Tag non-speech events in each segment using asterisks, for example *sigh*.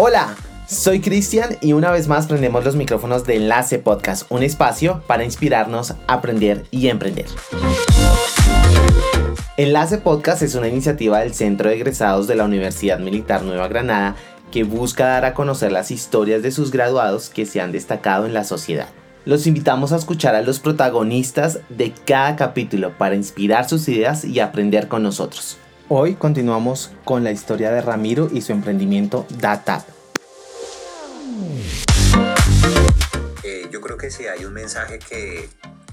Hola, soy Cristian y una vez más prendemos los micrófonos de Enlace Podcast, un espacio para inspirarnos, aprender y emprender. Enlace Podcast es una iniciativa del Centro de Egresados de la Universidad Militar Nueva Granada que busca dar a conocer las historias de sus graduados que se han destacado en la sociedad. Los invitamos a escuchar a los protagonistas de cada capítulo para inspirar sus ideas y aprender con nosotros. Hoy continuamos con la historia de Ramiro y su emprendimiento DATAP. Eh, yo creo que si hay un mensaje que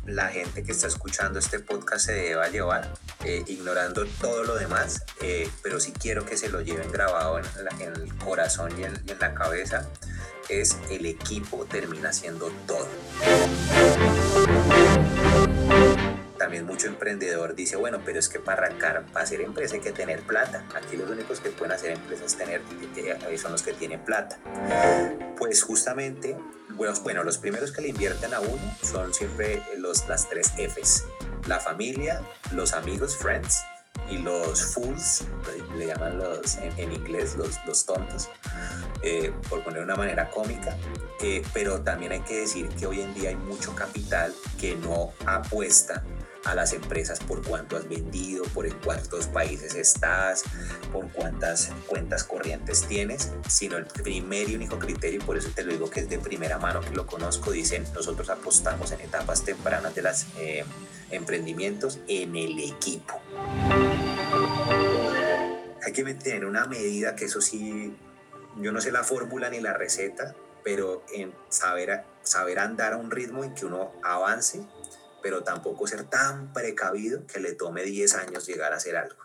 la gente que está escuchando este podcast se deba llevar, eh, ignorando todo lo demás, eh, pero sí quiero que se lo lleven grabado en, el corazón y en, la cabeza, es el equipo termina siendo todo. También mucho emprendedor dice, bueno, pero es que para arrancar, para hacer empresa hay que tener plata. Aquí los únicos que pueden hacer empresas tener, eh, son los que tienen plata. Pues justamente bueno, los primeros que le invierten a uno son siempre los, las tres Fs. La familia, los amigos, friends, y los fools, le llaman los, en, inglés los, los tontos, eh, por poner una manera cómica. Eh, pero también hay que decir que hoy en día hay mucho capital que no apuesta a las empresas por cuánto has vendido, por en cuántos países estás, por cuántas cuentas corrientes tienes, sino el primer y único criterio, y por eso te lo digo que es de primera mano que lo conozco, dicen, nosotros apostamos en etapas tempranas de los eh, emprendimientos en el equipo. Hay que tener una medida que eso sí, yo no sé la fórmula ni la receta, pero en saber, saber andar a un ritmo en que uno avance pero tampoco ser tan precavido que le tome 10 años llegar a hacer algo.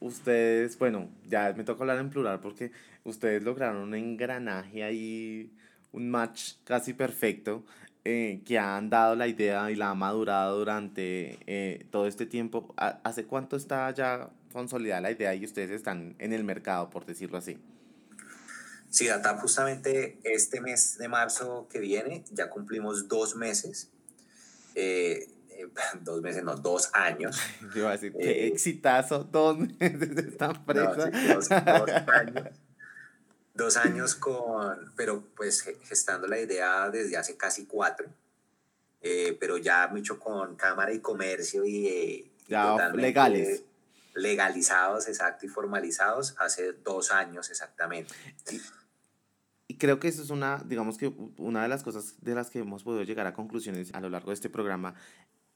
Ustedes, bueno, ya me toca hablar en plural porque ustedes lograron un engranaje ahí, un match casi perfecto eh, que han dado la idea y la ha madurado durante eh, todo este tiempo. ¿Hace cuánto está ya consolidada la idea y ustedes están en el mercado, por decirlo así? Sí, Data, justamente este mes de marzo que viene ya cumplimos dos meses. Eh, eh, *laughs* dos meses, no, dos años. *laughs* Yo iba a decir, qué eh, exitazo, dos meses de esta empresa. dos, *laughs* años. Dos años con, pero pues gestando la idea desde hace casi cuatro, pero ya mucho con Cámara y Comercio y... ya legales. Legalizados, exacto, y formalizados hace dos años exactamente. Y creo que eso es una, digamos que una de las cosas de las que hemos podido llegar a conclusiones a lo largo de este programa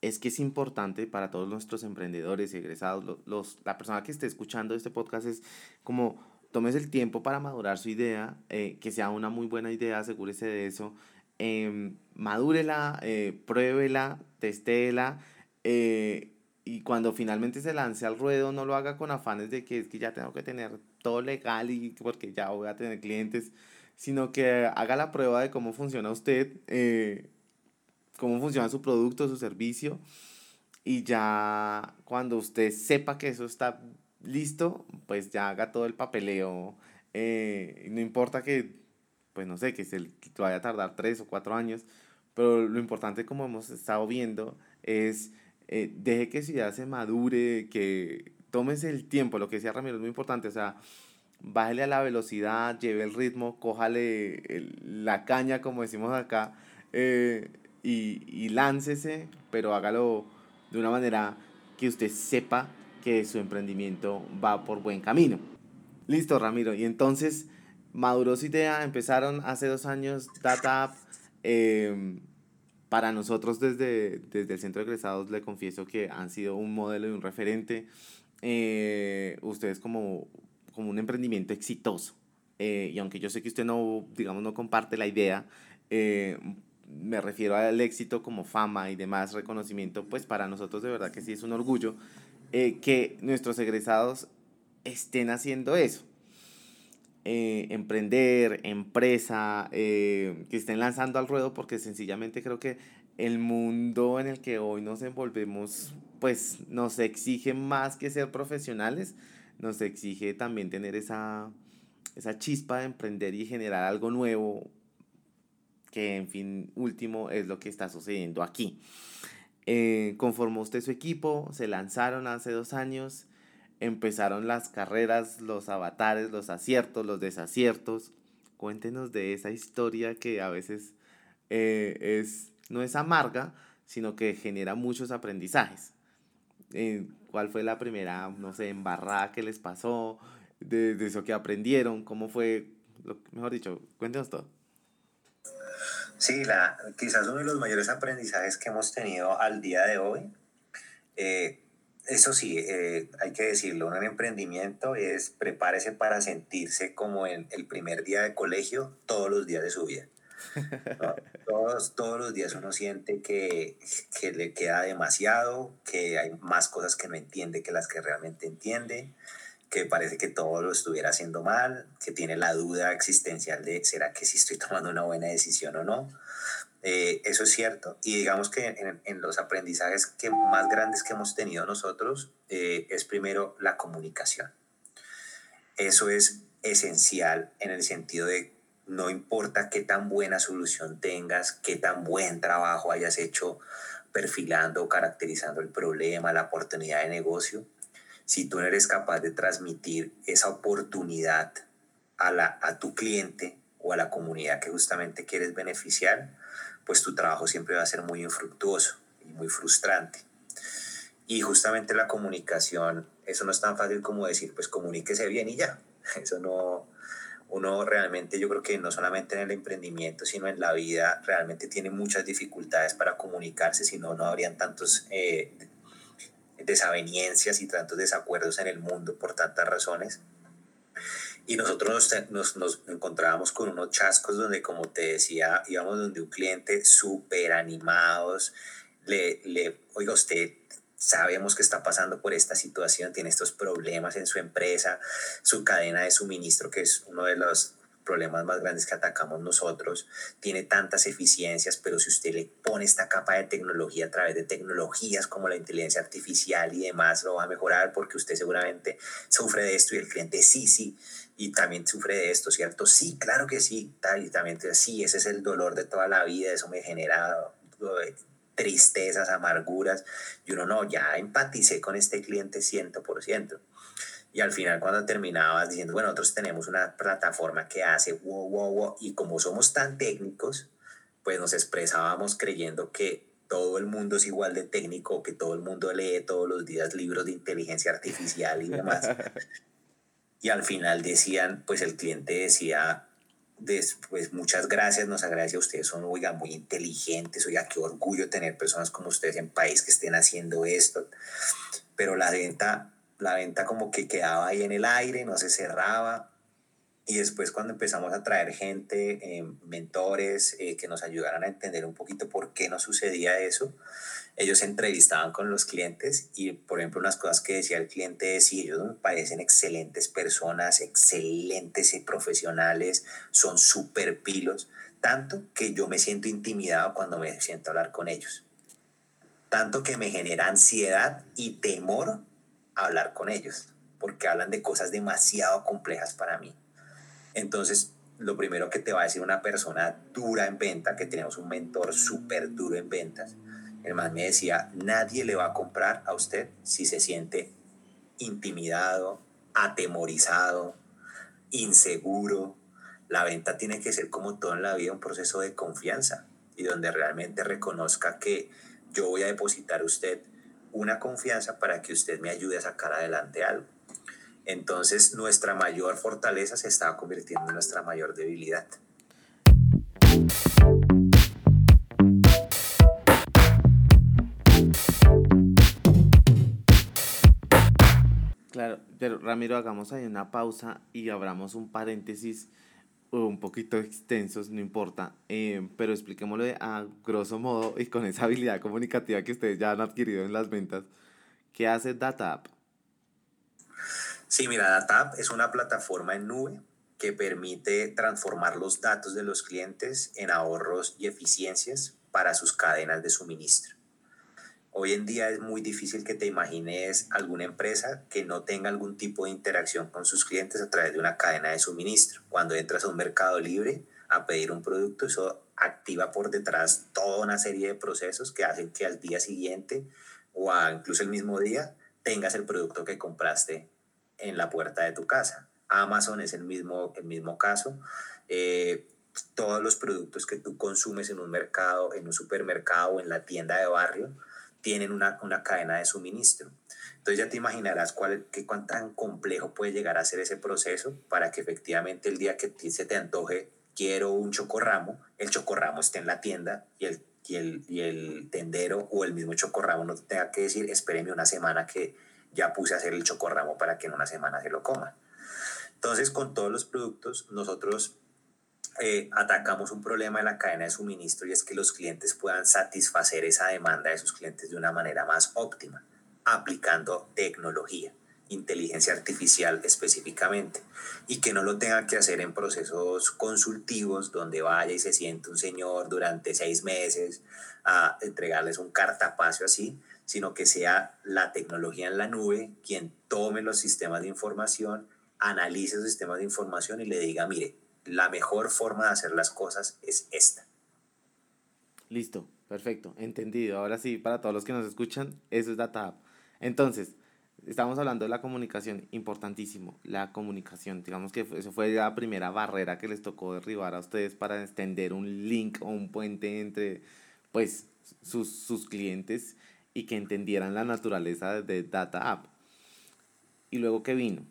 es que es importante para todos nuestros emprendedores y egresados, los, la persona que esté escuchando este podcast es como tomes el tiempo para madurar su idea, eh, que sea una muy buena idea, asegúrese de eso, eh, madúrela, eh, pruébela, testéela, eh, y cuando finalmente se lance al ruedo, no lo haga con afanes de que es que ya tengo que tener todo legal y porque ya voy a tener clientes sino que haga la prueba de cómo funciona usted, eh, cómo funciona su producto, su servicio, y ya cuando usted sepa que eso está listo, pues ya haga todo el papeleo. Eh, no importa que, pues no sé, que se vaya a tardar tres o cuatro años, pero lo importante, como hemos estado viendo, es eh, deje que su idea se madure, que tomes el tiempo, lo que decía Ramiro es muy importante, o sea, bájele a la velocidad, lleve el ritmo, cójale la caña, como decimos acá, eh, y, y láncese, pero hágalo de una manera que usted sepa que su emprendimiento va por buen camino. Listo, Ramiro. Y entonces, maduró su idea, empezaron hace dos años Data em, para nosotros desde, desde el Centro de Egresados le confieso que han sido un modelo y un referente. Eh, ustedes como como un emprendimiento exitoso. Eh, y aunque yo sé que usted no, digamos, no comparte la idea, eh, me refiero al éxito como fama y demás reconocimiento, pues para nosotros de verdad que sí es un orgullo eh, que nuestros egresados estén haciendo eso. Emprender, empresa, que estén lanzando al ruedo, porque sencillamente creo que el mundo en el que hoy nos envolvemos, pues nos exige más que ser profesionales, nos exige también tener esa, esa chispa de emprender y generar algo nuevo, que en fin último es lo que está sucediendo aquí. Eh, conformó usted su equipo, se lanzaron hace dos años. Empezaron las carreras, los avatares, los aciertos, los desaciertos. Cuéntenos de esa historia que a veces eh, es, no es amarga, sino que genera muchos aprendizajes. Eh, ¿Cuál fue la primera, no sé, embarrada que les pasó? De, de eso que aprendieron, ¿cómo fue? Lo, mejor dicho, cuéntenos todo. Sí, la, quizás uno de los mayores aprendizajes que hemos tenido al día de hoy eh, eso sí, eh, hay que decirlo, un emprendimiento es prepárese para sentirse como en el primer día de colegio todos los días de su vida. *laughs* Todos, todos los días uno siente que, que, le queda demasiado, que hay más cosas que no entiende que las que realmente entiende, que parece que todo lo estuviera haciendo mal, que tiene la duda existencial de ¿será que si estoy tomando una buena decisión o no? Eh, eso es cierto. Y digamos que en, los aprendizajes que más grandes que hemos tenido nosotros eh, es primero la comunicación. Eso es esencial en el sentido de no importa qué tan buena solución tengas, qué tan buen trabajo hayas hecho perfilando caracterizando el problema, la oportunidad de negocio, si tú no eres capaz de transmitir esa oportunidad a, la, a tu cliente o a la comunidad que justamente quieres beneficiar, pues tu trabajo siempre va a ser muy infructuoso y muy frustrante. Y justamente la comunicación, eso no es tan fácil como decir, pues comuníquese bien y ya. *laughs* Eso no, uno realmente, yo creo que no solamente en el emprendimiento, sino en la vida, realmente tiene muchas dificultades para comunicarse, si no, no habrían tantos eh, desavenencias y tantos desacuerdos en el mundo por tantas razones. Y nosotros nos, nos, encontrábamos con unos chascos donde, como te decía, íbamos donde un cliente súper animados, le, le, oiga, usted sabemos que está pasando por esta situación, tiene estos problemas en su empresa, su cadena de suministro, que es uno de los problemas más grandes que atacamos nosotros, tiene tantas eficiencias, pero si usted le pone esta capa de tecnología a través de tecnologías como la inteligencia artificial y demás, lo va a mejorar porque usted seguramente sufre de esto y el cliente sí, sí, y también sufre de esto, ¿cierto? Sí, claro que sí, tal, y también sí, ese es el dolor de toda la vida, eso me genera tristezas, amarguras, y uno no, ya empaticé con este cliente 100%. Y al final cuando terminabas diciendo, bueno, nosotros tenemos una plataforma que hace wow, wow, wow, y como somos tan técnicos, pues nos expresábamos creyendo que todo el mundo es igual de técnico, que todo el mundo lee todos los días libros de inteligencia artificial y demás. *laughs* y al final decían, pues el cliente decía, pues muchas gracias, nos agradece a ustedes, son, oiga, muy inteligentes, oiga, qué orgullo tener personas como ustedes en país que estén haciendo esto. Pero la venta la venta como que quedaba ahí en el aire, no se cerraba. Y después cuando empezamos a traer gente, eh, mentores, eh, que nos ayudaran a entender un poquito por qué no sucedía eso, ellos se entrevistaban con los clientes y, por ejemplo, unas cosas que decía el cliente es, sí, ellos me parecen excelentes personas, excelentes y profesionales, son súper pilos, tanto que yo me siento intimidado cuando me siento a hablar con ellos. Tanto que me genera ansiedad y temor hablar con ellos, porque hablan de cosas demasiado complejas para mí. Entonces, lo primero que te va a decir una persona dura en venta, que tenemos un mentor súper duro en ventas, el man me decía, nadie le va a comprar a usted si se siente intimidado, atemorizado, inseguro. La venta tiene que ser como todo en la vida un proceso de confianza y donde realmente reconozca que yo voy a depositar usted una confianza para que usted me ayude a sacar adelante algo. Entonces nuestra mayor fortaleza se estaba convirtiendo en nuestra mayor debilidad. Claro, pero Ramiro, hagamos ahí una pausa y abramos un paréntesis un poquito extensos, no importa, eh, pero expliquémoslo a grosso modo y con esa habilidad comunicativa que ustedes ya han adquirido en las ventas. ¿Qué hace DataApp? Sí, mira, DataApp es una plataforma en nube que permite transformar los datos de los clientes en ahorros y eficiencias para sus cadenas de suministro. Hoy en día es muy difícil que te imagines alguna empresa que no tenga algún tipo de interacción con sus clientes a través de una cadena de suministro. Cuando entras a un mercado libre a pedir un producto, eso activa por detrás toda una serie de procesos que hacen que al día siguiente o incluso el mismo día tengas el producto que compraste en la puerta de tu casa. Amazon es el mismo, el mismo caso. Eh, todos los productos que tú consumes en un mercado, en un supermercado o en la tienda de barrio, tienen una, una cadena de suministro. Entonces ya te imaginarás cuál, qué, cuán tan complejo puede llegar a ser ese proceso para que efectivamente el día que se te antoje, quiero un chocorramo, el chocorramo esté en la tienda y el, y el, y el tendero o el mismo chocorramo no te tenga que decir, espéreme una semana que ya puse a hacer el chocorramo para que en una semana se lo coma. Entonces, con todos los productos, nosotros eh, atacamos un problema en la cadena de suministro y es que los clientes puedan satisfacer esa demanda de sus clientes de una manera más óptima, aplicando tecnología, inteligencia artificial específicamente, y que no lo tenga que hacer en procesos consultivos donde vaya y se siente un señor durante seis meses a entregarles un cartapacio así, sino que sea la tecnología en la nube quien tome los sistemas de información, analice esos sistemas de información y le diga, mire, la mejor forma de hacer las cosas es esta. Listo, perfecto, entendido. Ahora sí, para todos los que nos escuchan, eso es Data Entonces, estamos hablando de la comunicación, importantísimo, la comunicación. Digamos que eso fue la primera barrera que les tocó derribar a ustedes para extender un link o un puente entre, pues, sus, sus clientes y que entendieran la naturaleza de Data App. ¿Y luego qué vino?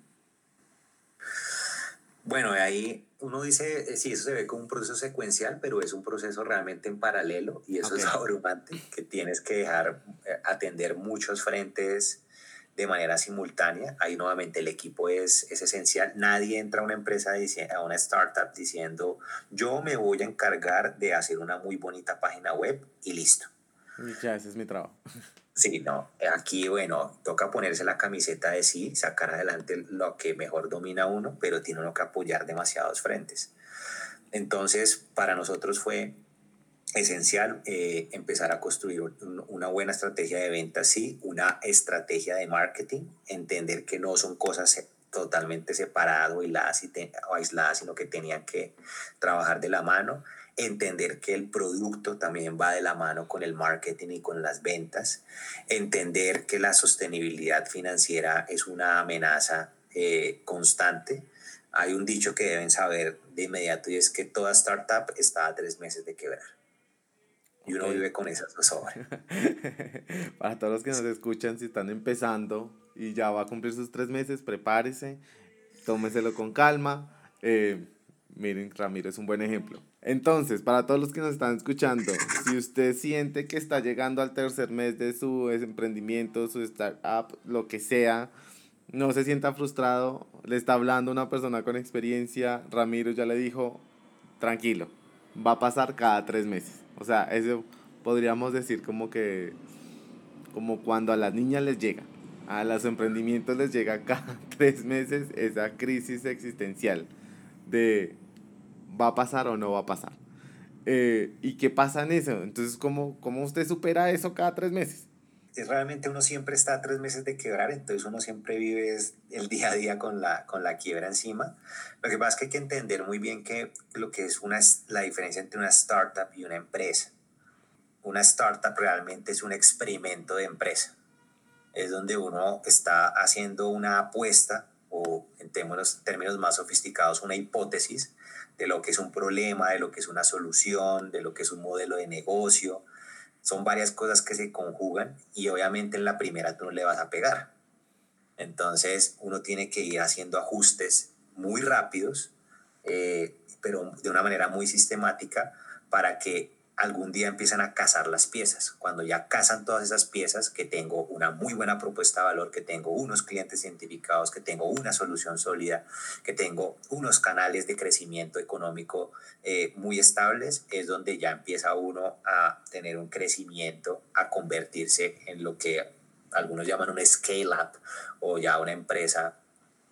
Bueno, ahí uno dice, eh, sí, eso se ve como un proceso secuencial, pero es un proceso realmente en paralelo y eso es abrumante, que tienes que dejar eh, atender muchos frentes de manera simultánea. Ahí nuevamente el equipo es, es esencial. Nadie entra a una empresa, a una startup diciendo, yo me voy a encargar de hacer una muy bonita página web y listo. Ya, ese es mi trabajo. Sí, no, aquí, bueno, toca ponerse la camiseta de sí, sacar adelante lo que mejor domina uno, pero tiene uno que apoyar demasiados frentes. Entonces, para nosotros fue esencial eh, empezar a construir una buena estrategia de ventas, sí, una estrategia de marketing, entender que no son cosas totalmente separadas o aisladas, sino que tenían que trabajar de la mano entender que el producto también va de la mano con el marketing y con las ventas, entender que la sostenibilidad financiera es una amenaza eh, constante. Hay un dicho que deben saber de inmediato y es que toda startup está a tres meses de quebrar. Y uno vive con esas dos obras. *laughs* Para todos los que nos escuchan, si están empezando y ya va a cumplir sus tres meses, prepárese, tómeselo con calma. Eh, miren, Ramiro es un buen ejemplo. Entonces, para todos los que nos están escuchando, si usted siente que está llegando al tercer mes de su emprendimiento, su startup, lo que sea, no se sienta frustrado, le está hablando una persona con experiencia, Ramiro ya le dijo, tranquilo, va a pasar cada tres meses. O sea, eso podríamos decir como que, como cuando a las niñas les llega, a los emprendimientos les llega *laughs* cada tres meses esa crisis existencial de va a pasar o no va a pasar. Eh, ¿Y qué pasa en eso? Entonces, ¿cómo, ¿cómo usted supera eso cada tres meses? Es realmente uno siempre está a tres meses de quebrar, entonces uno siempre vive el día a día con la, con la quiebra encima. Lo que pasa es que hay que entender muy bien que lo que es una, la diferencia entre una startup y una empresa. Una startup realmente es un experimento de empresa. Es donde uno está haciendo una apuesta o en términos, términos más sofisticados una hipótesis de lo que es un problema, de lo que es una solución, de lo que es un modelo de negocio. Son varias cosas que se conjugan y obviamente en la primera tú no le vas a pegar. Entonces uno tiene que ir haciendo ajustes muy rápidos, eh, pero de una manera muy sistemática para que algún día empiezan a cazar las piezas. Cuando ya cazan todas esas piezas, que tengo una muy buena propuesta de valor, que tengo unos clientes identificados, que tengo una solución sólida, que tengo unos canales de crecimiento económico eh, muy estables, es donde ya empieza uno a tener un crecimiento, a convertirse en lo que algunos llaman un scale-up o ya una empresa.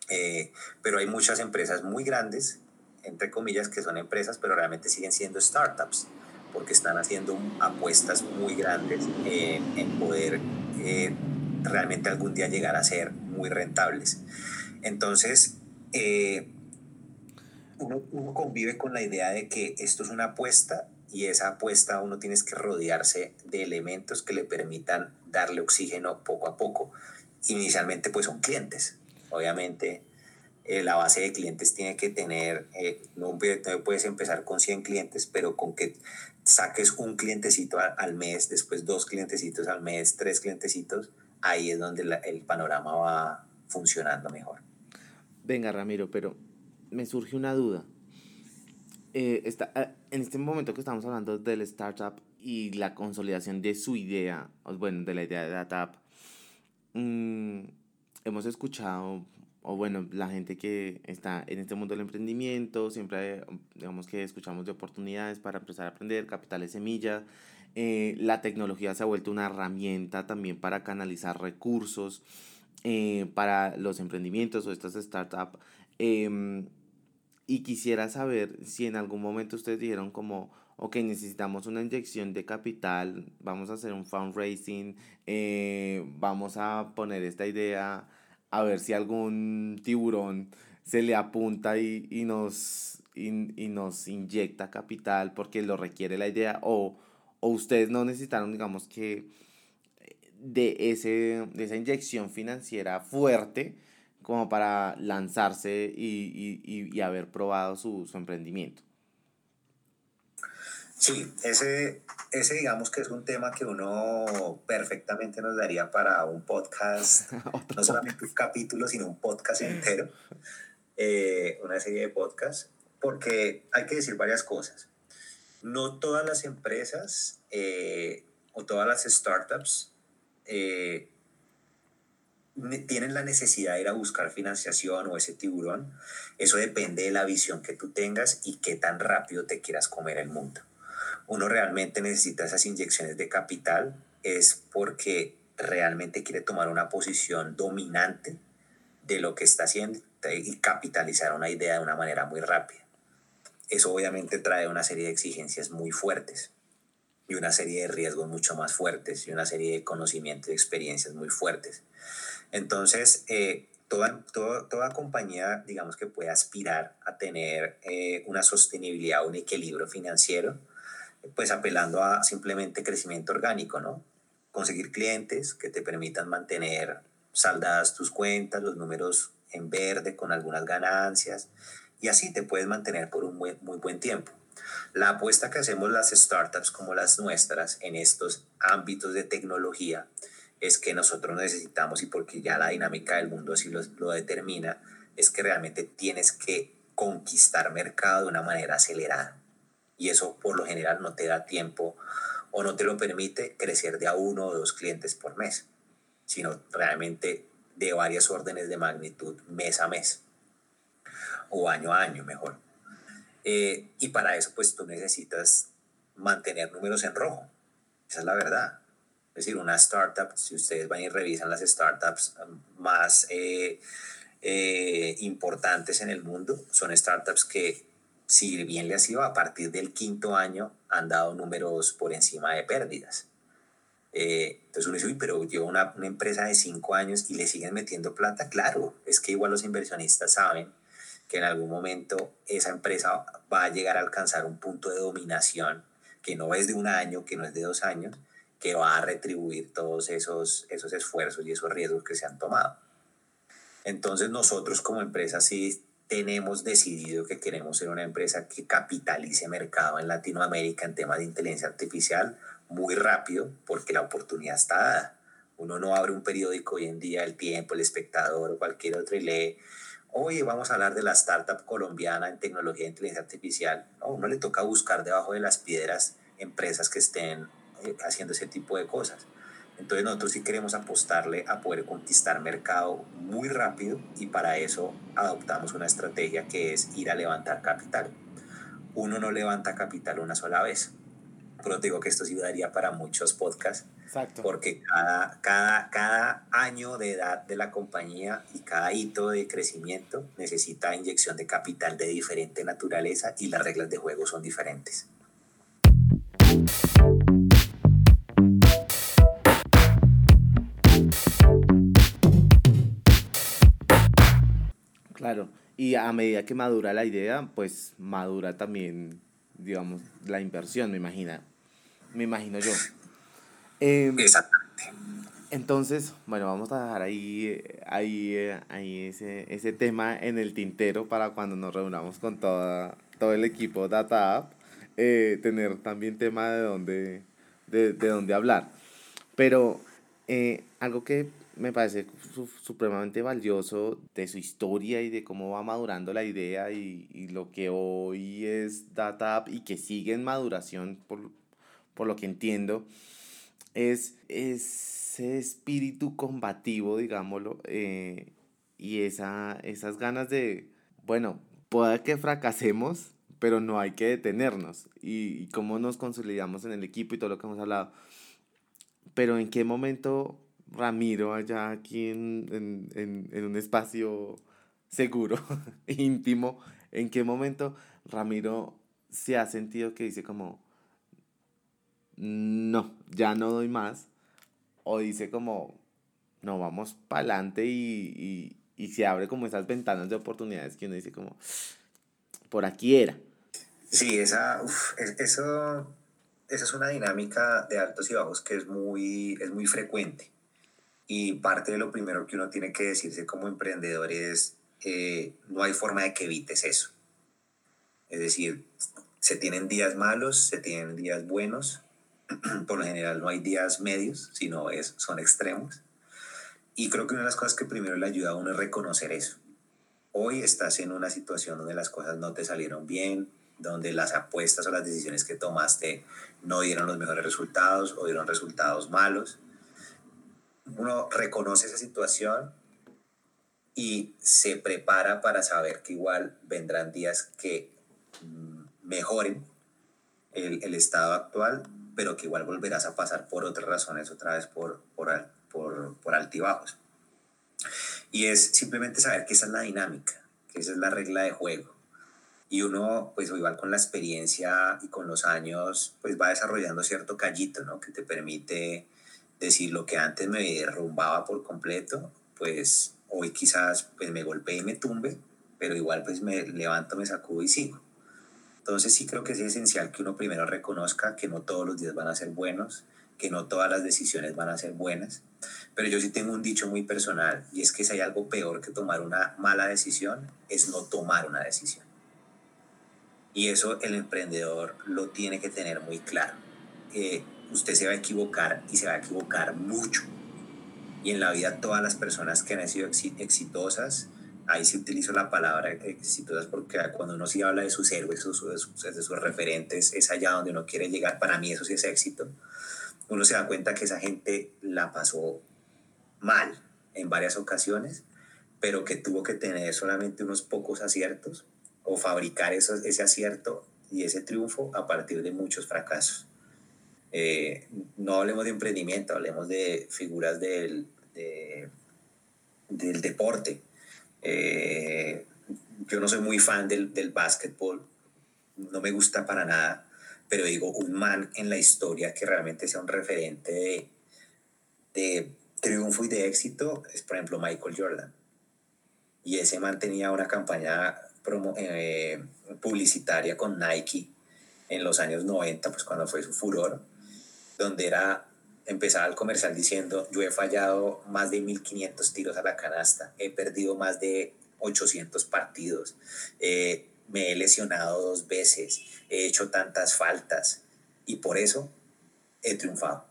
Eh, pero hay muchas empresas muy grandes, entre comillas, que son empresas, pero realmente siguen siendo startups porque están haciendo apuestas muy grandes en poder eh, realmente algún día llegar a ser muy rentables. Entonces, eh, uno, uno, convive con la idea de que esto es una apuesta y esa apuesta uno tiene que rodearse de elementos que le permitan darle oxígeno poco a poco. Inicialmente pues son clientes. Obviamente, eh, la base de clientes tiene que tener, eh, no, puedes empezar con 100 clientes, pero con que saques un clientecito al mes, después dos clientecitos al mes, tres clientecitos, ahí es donde el panorama va funcionando mejor. Venga, Ramiro, pero me surge una duda. Eh, está, ah, en este momento que estamos hablando del startup y la consolidación de su idea, bueno, de la idea de DataApp, mmm, hemos escuchado, o bueno, la gente que está en este mundo del emprendimiento, siempre, digamos que escuchamos de oportunidades para empezar a aprender, capitales semilla, eh, la tecnología se ha vuelto una herramienta también para canalizar recursos eh, para los emprendimientos o estas startups. Em, y quisiera saber si en algún momento ustedes dijeron como, ok, necesitamos una inyección de capital, vamos a hacer un fundraising, eh, vamos a poner esta idea a ver si algún tiburón se le apunta y, y nos, y, y, nos inyecta capital porque lo requiere la idea o, o ustedes no necesitaron, digamos que, de, ese, de esa inyección financiera fuerte como para lanzarse y, y, y haber probado su, su emprendimiento. Sí, ese, ese digamos que es un tema que uno perfectamente nos daría para un podcast, *laughs* no solamente un capítulo, sino un podcast entero, *laughs* eh, una serie de podcasts, porque hay que decir varias cosas. No todas las empresas eh, o todas las startups eh, tienen la necesidad de ir a buscar financiación o ese tiburón. Eso depende de la visión que tú tengas y qué tan rápido te quieras comer el mundo uno realmente necesita esas inyecciones de capital es porque realmente quiere tomar una posición dominante de lo que está haciendo y capitalizar una idea de una manera muy rápida. Eso obviamente trae una serie de exigencias muy fuertes y una serie de riesgos mucho más fuertes y una serie de conocimientos y experiencias muy fuertes. Entonces, eh, toda, toda, compañía, digamos que puede aspirar a tener eh, una sostenibilidad, un equilibrio financiero, pues apelando a simplemente crecimiento orgánico, ¿no? Conseguir clientes que te permitan mantener saldadas tus cuentas, los números en verde con algunas ganancias y así te puedes mantener por un muy, buen tiempo. La apuesta que hacemos las startups como las nuestras en estos ámbitos de tecnología es que nosotros necesitamos, y porque ya la dinámica del mundo así lo, lo determina, es que realmente tienes que conquistar mercado de una manera acelerada y eso por lo general no te da tiempo o no te lo permite crecer de a uno o dos clientes por mes, sino realmente de varias órdenes de magnitud mes a mes o año a año mejor. Eh, y para eso pues tú necesitas mantener números en rojo, esa es la verdad. Es decir, una startup, si ustedes van y revisan las startups más eh, eh, importantes en el mundo, son startups que si bien le ha sido a partir del quinto año han dado números por encima de pérdidas. Eh, entonces uno dice, pero lleva una, una, empresa de cinco años y le siguen metiendo plata. Claro, es que igual los inversionistas saben que en algún momento esa empresa va a llegar a alcanzar un punto de dominación que no es de un año, que no es de dos años, que va a retribuir todos esos, esos esfuerzos y esos riesgos que se han tomado. Entonces nosotros como empresa sí tenemos decidido que queremos ser una empresa que capitalice mercado en Latinoamérica en temas de inteligencia artificial muy rápido porque la oportunidad está dada. Uno no abre un periódico hoy en día, El Tiempo, El Espectador o cualquier otro y lee, oye, vamos a hablar de la startup colombiana en tecnología de inteligencia artificial. No, uno le toca buscar debajo de las piedras empresas que estén eh, haciendo ese tipo de cosas. Entonces nosotros sí queremos apostarle a poder conquistar mercado muy rápido y para eso adoptamos una estrategia que es ir a levantar capital. Uno no levanta capital una sola vez. Pero te digo que esto sí daría para muchos podcasts. Exacto. Porque cada, cada, cada año de edad de la compañía y cada hito de crecimiento necesita inyección de capital de diferente naturaleza y las reglas de juego son diferentes. Claro, y a medida que madura la idea, pues madura también, digamos, la inversión, me imagino. Me imagino yo. Em, Exactamente. Entonces, bueno, vamos a dejar ahí, ahí, ahí ese, ese tema en el tintero para cuando nos reunamos con toda, todo el equipo Data App, eh, tener también tema de dónde, de, de dónde hablar. Pero eh, algo que me parece supremamente valioso de su historia y de cómo va madurando la idea y, y lo que hoy es Data App y que sigue en maduración por, por lo que entiendo, es ese espíritu combativo, digámoslo, eh, y esa, esas ganas de, bueno, puede que fracasemos, pero no hay que detenernos. Y, y cómo nos consolidamos en el equipo y todo lo que hemos hablado. Pero en qué momento Ramiro allá aquí en, en, en, en un espacio seguro, *laughs* íntimo, en qué momento Ramiro se ha sentido que dice como, no, ya no doy más, o dice como, no, vamos para adelante y, y, y, se abre como esas ventanas de oportunidades que uno dice como, *tsk* por aquí era. Sí, esa, eso, es una dinámica de altos y bajos que es muy, es muy frecuente. Y parte de lo primero que uno tiene que decirse como emprendedor es, eh, no hay forma de que evites eso. Es decir, se tienen días malos, se tienen días buenos. *clears throat* Por lo general no hay días medios, sino es, son extremos. Y creo que una de las cosas que primero le ayuda a uno es reconocer eso. Hoy estás en una situación donde las cosas no te salieron bien, donde las apuestas o las decisiones que tomaste no dieron los mejores resultados o dieron resultados malos uno reconoce esa situación y se prepara para saber que igual vendrán días que mm, mejoren el, el, estado actual, pero que igual volverás a pasar por otras razones, otra vez por, por, por, por altibajos. Y es simplemente saber que esa es la dinámica, que esa es la regla de juego. Y uno, pues igual con la experiencia y con los años, pues va desarrollando cierto callito, ¿no? Que te permite decir lo que antes me derrumbaba por completo, pues hoy quizás pues me golpeé y me tumbe, pero igual pues me levanto, me sacudo y sigo. Entonces sí creo que es esencial que uno primero reconozca que no todos los días van a ser buenos, que no todas las decisiones van a ser buenas, pero yo sí tengo un dicho muy personal y es que si hay algo peor que tomar una mala decisión es no tomar una decisión. Y eso el emprendedor lo tiene que tener muy claro. Usted se va a equivocar y se va a equivocar mucho. Y en la vida todas las personas que han sido exitosas, ahí se utiliza la palabra exitosas porque cuando uno sí habla de sus héroes, de sus, de referentes, es allá donde uno quiere llegar. Para mí eso sí es éxito. Uno se da cuenta que esa gente la pasó mal en varias ocasiones, pero que tuvo que tener solamente unos pocos aciertos o fabricar ese acierto y ese triunfo a partir de muchos fracasos. Eh, no hablemos de emprendimiento, hablemos de figuras del, de, del deporte. Eh, yo no soy muy fan del, del básquetbol, no me gusta para nada, pero digo, un man en la historia que realmente sea un referente de, triunfo y de éxito es, por ejemplo, Michael Jordan. Y ese man tenía una campaña eh, publicitaria con Nike en los años 90, pues cuando fue su furor donde era empezaba el comercial diciendo, yo he fallado más de 1500 tiros a la canasta, he perdido más de 800 partidos, eh, me he lesionado dos veces, he hecho tantas faltas y por eso he triunfado.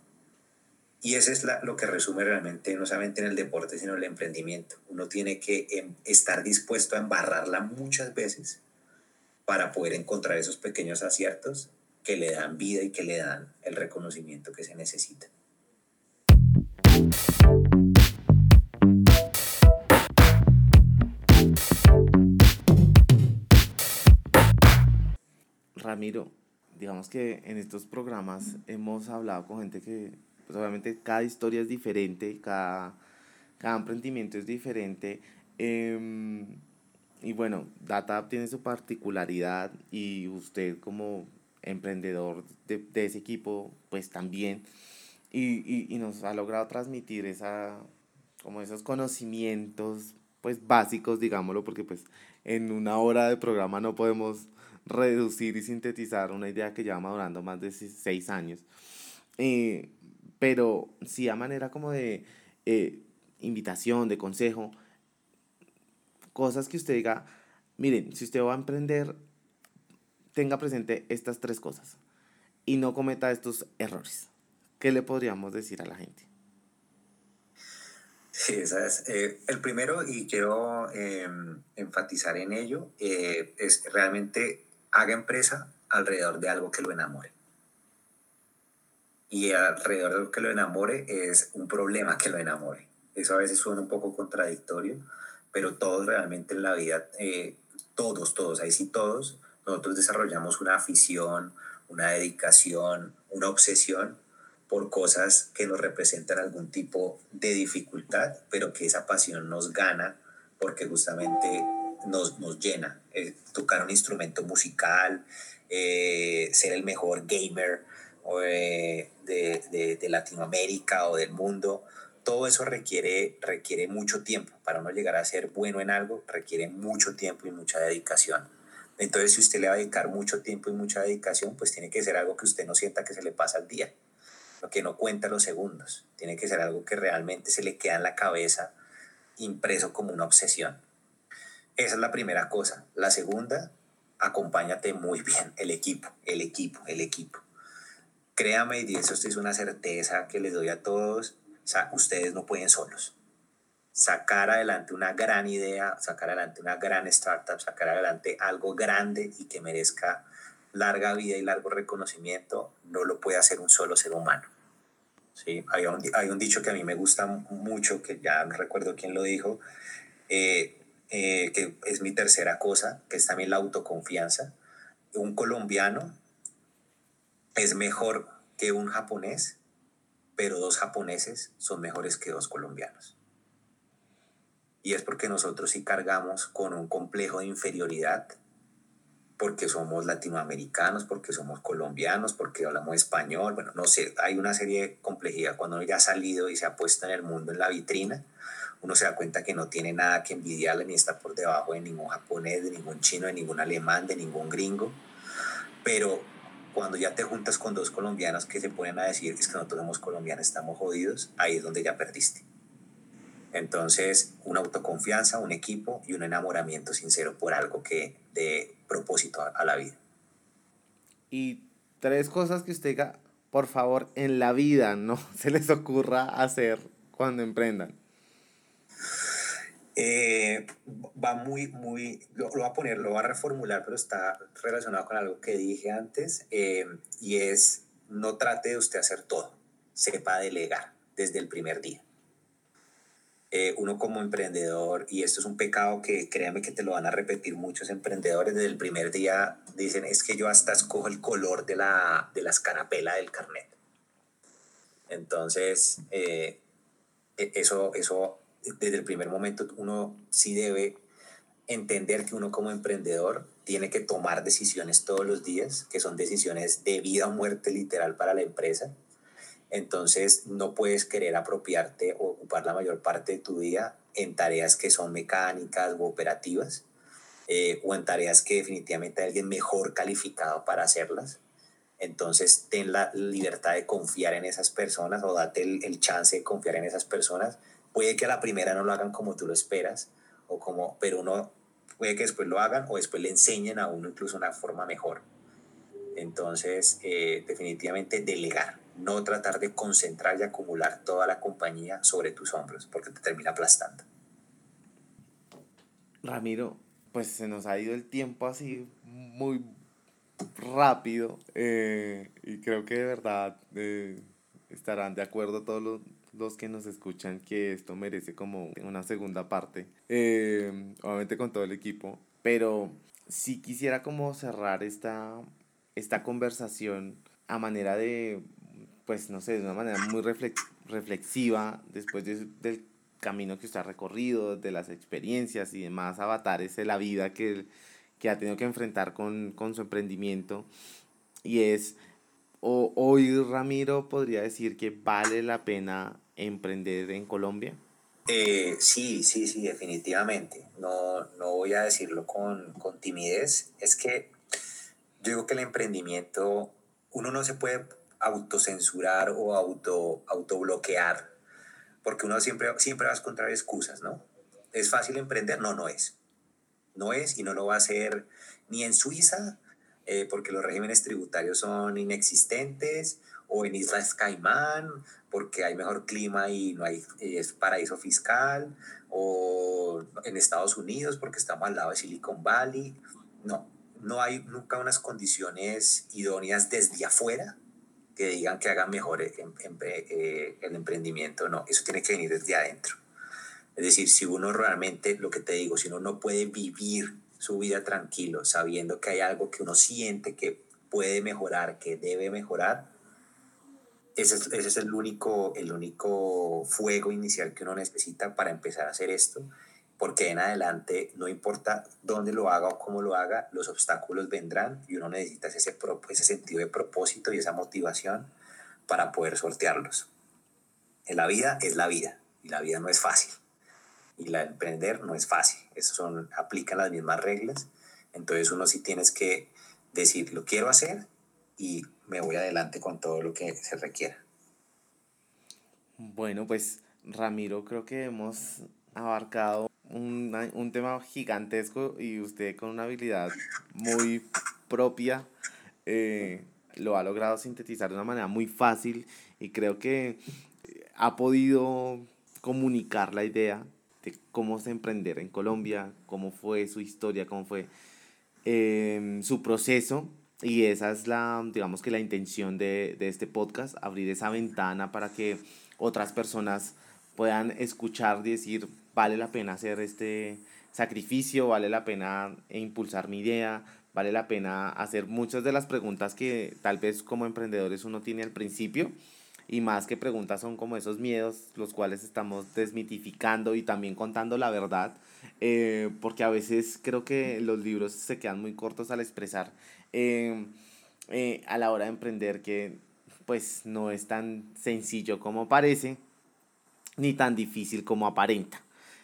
Y eso es la, lo que resume realmente, no solamente en el deporte, sino en el emprendimiento. Uno tiene que em, estar dispuesto a embarrarla muchas veces para poder encontrar esos pequeños aciertos que le dan vida y que le dan el reconocimiento que se necesita. Ramiro, digamos que en estos programas hemos hablado con gente que, pues obviamente cada historia es diferente, cada, cada emprendimiento es diferente. Eh, y bueno, DataApp tiene su particularidad y usted como emprendedor de, de ese equipo, pues también. Y, y, y, nos ha logrado transmitir esa, como esos conocimientos, pues básicos, digámoslo, porque pues en una hora de programa no podemos reducir y sintetizar una idea que lleva madurando más de seis años. Eh, pero sí a manera como de eh, invitación, de consejo, cosas que usted diga, miren, si usted va a emprender, tenga presente estas tres cosas y no cometa estos errores. ¿Qué le podríamos decir a la gente? Sí, eh, el primero, y quiero em, enfatizar en ello, eh, es realmente haga empresa alrededor de algo que lo enamore. Y alrededor de lo que lo enamore es un problema que lo enamore. Eso a veces suena un poco contradictorio, pero todos realmente en la vida, eh, todos, todos, ahí sí todos, nosotros desarrollamos una afición, una dedicación, una obsesión por cosas que nos representan algún tipo de dificultad, pero que esa pasión nos gana porque justamente nos, nos llena. Eh, tocar un instrumento musical, eh, ser el mejor gamer de, de, de, Latinoamérica o del mundo, todo eso requiere, requiere mucho tiempo. Para uno llegar a ser bueno en algo, requiere mucho tiempo y mucha dedicación. Entonces, si usted le va a dedicar mucho tiempo y mucha dedicación, pues tiene que ser algo que usted no sienta que se le pasa al día lo que no cuenta los segundos. Tiene que ser algo que realmente se le queda en la cabeza impreso como una obsesión. Esa es la primera cosa. La segunda, acompáñate muy bien, el equipo, el equipo, el equipo. Créame, y eso es una certeza que les doy a todos, o sea, ustedes no pueden solos. Sacar adelante una gran idea, sacar adelante una gran startup, sacar adelante algo grande y que merezca larga vida y largo reconocimiento no lo puede hacer un solo ser humano. ¿sí? Hay, un, hay un dicho que a mí me gusta mucho, que ya no recuerdo quién lo dijo, eh, eh, que es mi tercera cosa, que es también la autoconfianza. Un colombiano es mejor que un japonés, pero dos japoneses son mejores que dos colombianos. Y es porque nosotros sí cargamos con un complejo de inferioridad porque somos latinoamericanos, porque somos colombianos, porque hablamos español, bueno, no sé, hay una serie de complejidad. Cuando uno ya ha salido y se ha puesto en el mundo, en la vitrina, uno se da cuenta que no tiene nada que envidiarle ni está por debajo de ningún japonés, de ningún chino, de ningún alemán, de ningún gringo. Pero cuando ya te juntas con dos colombianos que se ponen a decir es que nosotros somos colombianos, estamos jodidos, ahí es donde ya perdiste. Entonces, una autoconfianza, un equipo y un enamoramiento sincero por algo que de propósito a, la vida. Y tres cosas que usted diga, por favor, en la vida no *laughs* se les ocurra hacer cuando emprendan. Eh, va muy, muy, lo, lo, va a poner, lo va a reformular, pero está relacionado con algo que dije antes, eh, y es, no trate de usted hacer todo, sepa delegar desde el primer día. Eh, uno como emprendedor, y esto es un pecado que créanme que te lo van a repetir muchos emprendedores desde el primer día, dicen, es que yo hasta escojo el color de la, de la escarapela del carnet. Entonces, eh, e, eso, eso, desde el primer momento uno sí debe entender que uno como emprendedor tiene que tomar decisiones todos los días, que son decisiones de vida o muerte literal para la empresa entonces no puedes querer apropiarte o ocupar la mayor parte de tu día en tareas que son mecánicas u operativas eh, o en tareas que definitivamente hay alguien mejor calificado para hacerlas. Entonces ten la libertad de confiar en esas personas o date el, chance de confiar en esas personas. Puede que a la primera no lo hagan como tú lo esperas, o como, pero uno puede que después lo hagan o después le enseñen a uno incluso una forma mejor. Entonces, eh, definitivamente delegar no tratar de concentrar y acumular toda la compañía sobre tus hombros, porque te termina aplastando. Ramiro, pues se nos ha ido el tiempo así muy rápido eh, y creo que de verdad eh, estarán de acuerdo todos los, los, que nos escuchan que esto merece como una segunda parte, eh, obviamente con todo el equipo, pero si quisiera como cerrar esta, esta conversación a manera de pues no sé, de una manera muy reflexiva, después del camino que usted ha recorrido, de las experiencias y demás avatares de la vida que, que ha tenido que enfrentar con, con su emprendimiento. Y es, o, hoy Ramiro podría decir que vale la pena emprender en Colombia. Eh, sí, sí, sí, definitivamente. No, no voy a decirlo con, con timidez. Es que yo digo que el emprendimiento, uno no se puede autocensurar o auto, autobloquear, porque uno siempre, siempre va a encontrar excusas, ¿no? ¿Es fácil emprender? No, no es. No es y no lo va a hacer ni en Suiza, eh, porque los regímenes tributarios son inexistentes, o en Islas Caimán, porque hay mejor clima y no hay es paraíso fiscal, o en Estados Unidos, porque estamos al lado de Silicon Valley. No, no hay nunca unas condiciones idóneas desde afuera que digan que hagan mejor eh, el emprendimiento. No, eso tiene que venir desde adentro. Es decir, si uno realmente, lo que te digo, si uno no puede vivir su vida tranquilo, sabiendo que hay algo que uno siente que puede mejorar, que debe mejorar, ese es, ese es el, único, el único fuego inicial que uno necesita para empezar a hacer esto, porque en adelante, no importa dónde lo haga o cómo lo haga, los obstáculos vendrán y uno necesita ese, ese sentido de propósito y esa motivación para poder sortearlos. En la vida es la vida y la vida no es fácil y la emprender no es fácil. Eso son, aplican las mismas reglas. Entonces uno sí tienes que decir, lo quiero hacer y me voy adelante con todo lo que se requiera. Bueno, pues Ramiro, creo que hemos abarcado un, un tema gigantesco y usted con una habilidad muy propia eh, lo ha logrado sintetizar de una manera muy fácil y creo que ha podido comunicar la idea de cómo se emprender en Colombia, cómo fue su historia, cómo fue em, su proceso. Y esa es la, digamos que la intención de, de este podcast, abrir esa ventana para que otras personas puedan escuchar y decir, vale la pena hacer este sacrificio, vale la pena impulsar mi idea, vale la pena hacer muchas de las preguntas que tal vez como emprendedores uno tiene al principio y más que preguntas son como esos miedos los cuales estamos desmitificando y también contando la verdad, eh, porque a veces creo que los libros se quedan muy cortos al expresar eh, eh, a la hora de emprender que pues no es tan sencillo como parece, ni tan difícil como aparenta.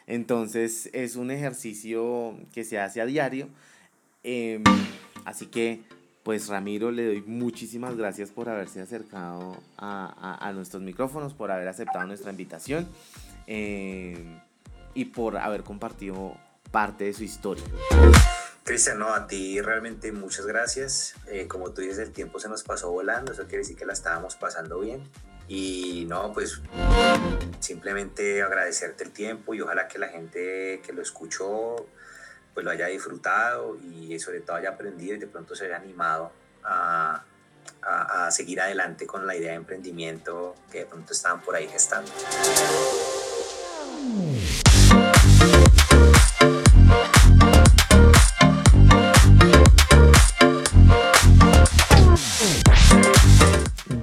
Entonces es un ejercicio que se hace a diario. así que pues Ramiro, le doy muchísimas gracias por haberse acercado a, nuestros micrófonos, por haber aceptado nuestra invitación eh, y por haber compartido parte de su historia. Cristian, no, a ti realmente muchas gracias. Eh, como tú dices, el tiempo se nos pasó volando, eso quiere decir que la estábamos pasando bien. Y no, pues simplemente agradecerte el tiempo y ojalá que la gente que lo escuchó pues lo haya disfrutado y sobre todo haya aprendido y de pronto se haya animado a, a, seguir adelante con la idea de emprendimiento que de pronto estaban por ahí gestando.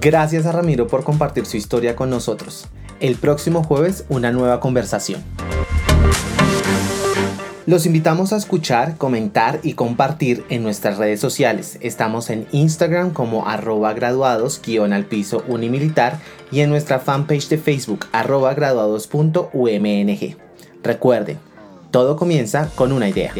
Gracias a Ramiro por compartir su historia con nosotros. El próximo jueves una nueva conversación. Los invitamos a escuchar, comentar y compartir en nuestras redes sociales. Estamos en Instagram como arroba graduados al piso unimilitar y en nuestra fanpage de Facebook arroba graduados.umng. Recuerden, todo comienza con una idea.